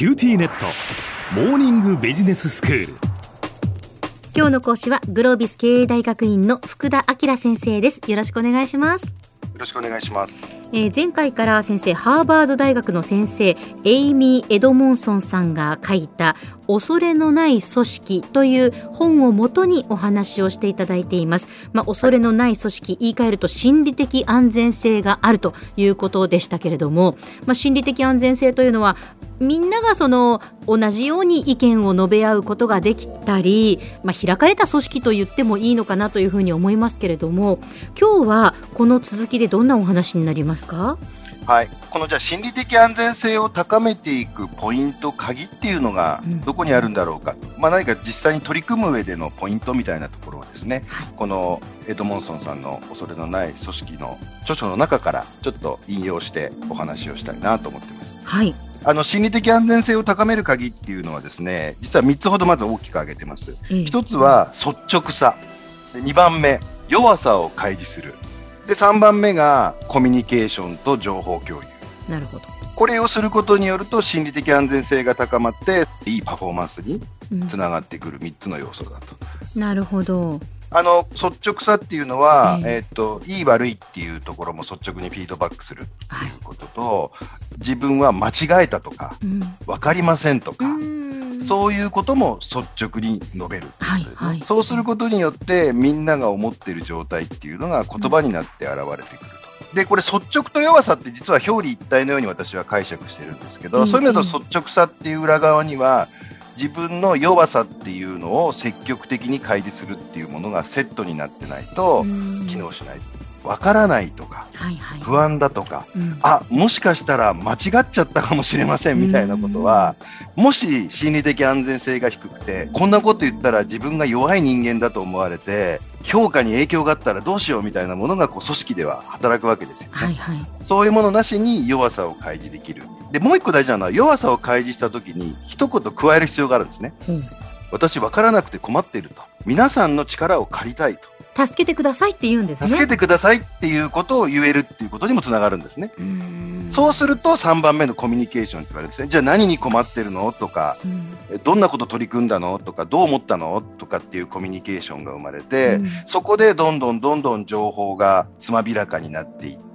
QTnet。モーニングビジネススクール。今日の講師はグロービス経営大学院の福田明先生です。よろしくお願いします。よろしくお願いします。えー前回から先生ハーバード大学の先生エイミー・エドモンソンさんが書いた「恐れのない組織」という本をもとにお話をしていただいています、まあ、恐れのない組織言い換えると心理的安全性があるということでしたけれども、まあ、心理的安全性というのはみんながその同じように意見を述べ合うことができたり、まあ、開かれた組織と言ってもいいのかなというふうに思いますけれども今日はこの続きでどんなお話になります？か？はい、このじゃあ心理的安全性を高めていくポイント、鍵っていうのがうんどこにあるんだろうか、まあ、何か実際に取り組む上でのポイントみたいなところをですね、はいこのエドモンソンさんの恐れのない組織の著書の中からちょっと引用してお話をしたいなと思っています。はいあの心理的安全性を高める鍵っていうのはですね、実は3つほどまず大きく挙げてます。ええ一つは率直さ。で2番目、弱さを開示する。で、3番目がコミュニケーションと情報共有。なるほど、これをすることによると心理的安全性が高まって、いいパフォーマンスにうん。つながってくる3つの要素だと。なるほど。あの、率直さっていうのは、ええ。えっと、いい悪いっていうところも率直にフィードバックするってはい。いうことと、自分は間違えたとか、うん。わかりませんとか、うんそういうことも率直に述べる。はいはいそうすることによって、みんなが思っている状態っていうのが言葉になって現れてくると。で、これ率直と弱さって実は表裏一体のように私は解釈してるんですけど、うんそういう意味だと率直さっていう裏側には、自分の弱さっていうのを積極的に開示するっていうものがセットになってないとうん機能しない。わからないとか、はいはい不安だとか、うんあ、もしかしたら間違っちゃったかもしれませんみたいなことは、もし心理的安全性が低くて、こんなこと言ったら自分が弱い人間だと思われて、評価に影響があったらどうしようみたいなものがこう組織では働くわけですよね。はいはいそういうものなしに弱さを開示できる。で、もう一個大事なのは弱さを開示したときに一言加える必要があるんですね。うん私分からなくて困っていると。皆さんの力を借りたいと。助けてくださいって言うんですね。助けてくださいっていうことを言えるっていうことにもつながるんですね。うん。そうすると3番目のコミュニケーションって言われる。んですね。じゃあ何に困ってるの？とか、うん。えどんなこと取り組んだの？とか、どう思ったの？とかっていうコミュニケーションが生まれて、うん。そこでどんどんどんどん情報がつまびらかになっていって、うん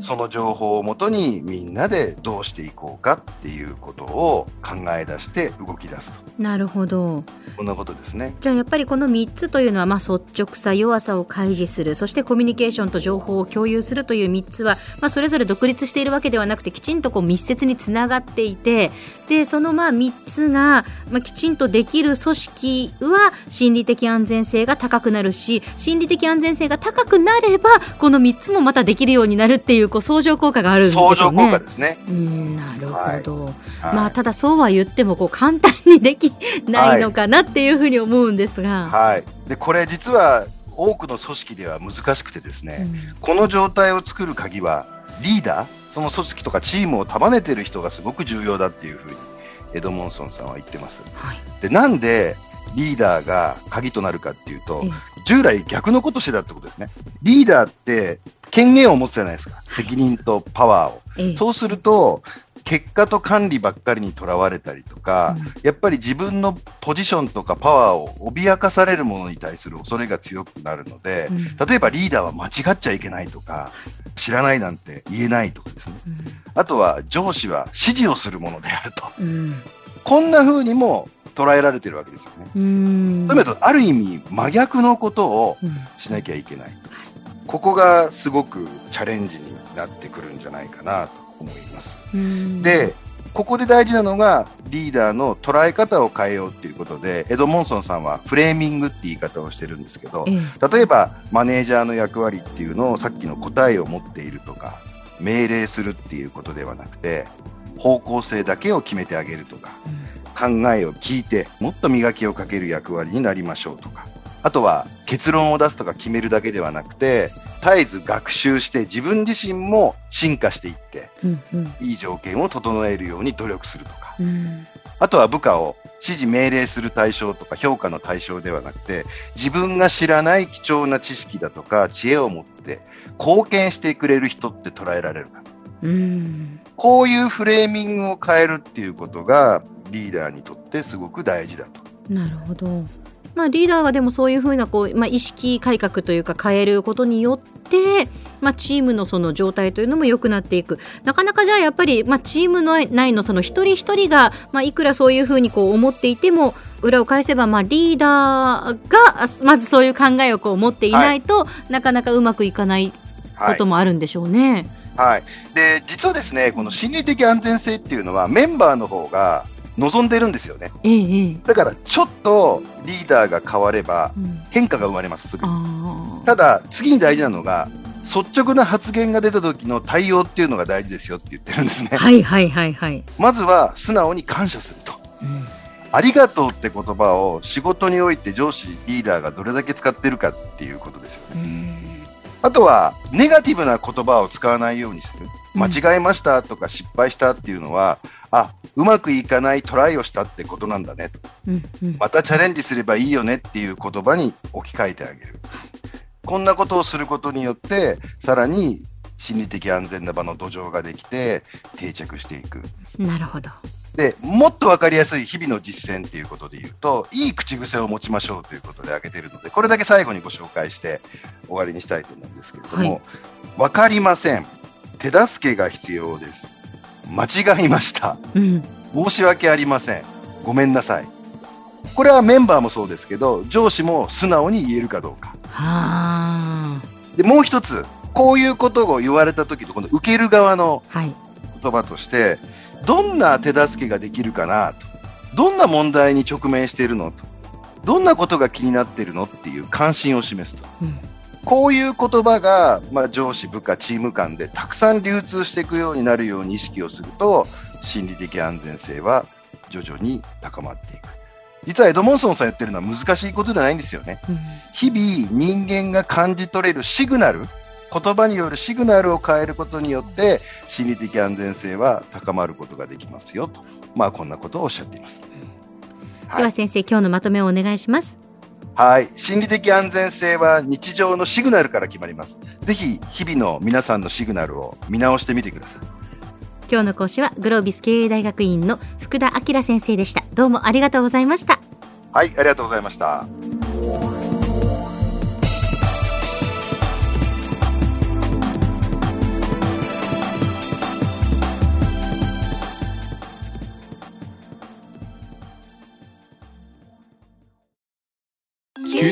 その情報をもとにみんなでどうしていこうかっていうことを考え出して動き出すと。なるほどこんなことですね。じゃあやっぱりこの3つというのは、まあ、率直さ弱さを開示するそしてコミュニケーションと情報を共有するという3つは、まあ、それぞれ独立しているわけではなくてきちんとこう密接につながっていてでそのまあ3つが、まあ、きちんとできる組織は心理的安全性が高くなるし心理的安全性が高くなればこの3つもまたできるようになるっていうこう相乗効果があるんでしょう相ね。乗効果ですね。うんなるほど、はいまあただそうは言ってもこう簡単にできないのかなっていうふうに思うんですが、はい。で、これ実は多くの組織では難しくてですね、うんこの状態を作る鍵はリーダー、その組織とかチームを束ねてる人がすごく重要だっていうふうにエドモンソンさんは言ってます。はいで、なんでリーダーが鍵となるかっていうとええ、従来逆のことしてたってことですね。リーダーって権限を持つじゃないですか。責任とパワーを。ええそうすると、結果と管理ばっかりにとらわれたりとか、うんやっぱり自分のポジションとかパワーを脅かされるものに対する恐れが強くなるので、うん例えばリーダーは間違っちゃいけないとか、知らないなんて言えないとかですね。あとは上司は指示をするものであると。うんこんな風にも捉えられてるわけですよね。うんそうと、ある意味真逆のことをうんしなきゃいけない。ここがすごくチャレンジになってくるんじゃないかなと思います。うんで、ここで大事なのがリーダーの捉え方を変えようっていうことで、エドモンソンさんはフレーミングって言い方をしてるんですけど、ええ例えばマネージャーの役割っていうのをさっきの答えを持っているとか、命令するっていうことではなくて、方向性だけを決めてあげるとか、考えを聞いて、もっと磨きをかける役割になりましょうとか、あとは結論を出すとか決めるだけではなくて、絶えず学習して自分自身も進化していって、うんうん。いい条件を整えるように努力するとか、うん。あとは部下を指示命令する対象とか評価の対象ではなくて、自分が知らない貴重な知識だとか知恵を持って貢献してくれる人って捉えられるか。うん。こういうフレーミングを変えるっていうことがリーダーにとってすごく大事だと。なるほど。まあ、リーダーがでもそういうふうなこう、まあ、意識改革というか変えることによって、まあ、チームのその状態というのも良くなっていくなかなかじゃあやっぱり、まあ、チームの内のその一人一人が、まあ、いくらそういうふうにこう思っていても裏を返せば、まあ、リーダーがまずそういう考えをこう持っていないと、なかなかうまくいかないこともあるんでしょうね。はい、で実はですねこの心理的安全性っていうのはメンバーの方が望んでるんですよね。ええええ。だからちょっとリーダーが変わればうん。変化が生まれますすぐ。ただ次に大事なのが率直な発言が出た時の対応っていうのが大事ですよって言ってるんですね。はいはいはいはい。まずは素直に感謝すると。うん。ありがとうって言葉を仕事において上司リーダーがどれだけ使ってるかっていうことですよね。あとは、ネガティブな言葉を使わないようにする。うん。間違えましたとか失敗したっていうのは、あ、うまくいかないトライをしたってことなんだねと。うんうんまたチャレンジすればいいよねっていう言葉に置き換えてあげる。こんなことをすることによって、さらに心理的安全な場の土壌ができて定着していく。なるほど。で、もっとわかりやすい日々の実践っていうことで言うと、いい口癖を持ちましょうということで挙げているので、これだけ最後にご紹介して終わりにしたいと思うんですけれども、わ、かりません。手助けが必要です。間違いました。うん申し訳ありません。ごめんなさい。これはメンバーもそうですけど、上司も素直に言えるかどうか。はあで、もう一つ、こういうことを言われた時のこの受ける側のはい。言葉として、どんな手助けができるかなと。どんな問題に直面しているのと。どんなことが気になっているのっていう関心を示すと。うんこういう言葉が、まあ、上司、部下、チーム間でたくさん流通していくようになるように意識をすると、心理的安全性は徐々に高まっていく。実はエドモンソンさん言ってるのは難しいことじゃないんですよね。うん日々人間が感じ取れるシグナル、言葉によるシグナルを変えることによって、心理的安全性は高まることができますよと。まあ、こんなことをおっしゃっています。では先生今日のまとめをお願いします。はい。心理的安全性は日常のシグナルから決まります。ぜひ、日々の皆さんのシグナルを見直してみてください。今日の講師はグロービス経営大学院の福田明先生でした。どうもありがとうございました。はい、ありがとうございました。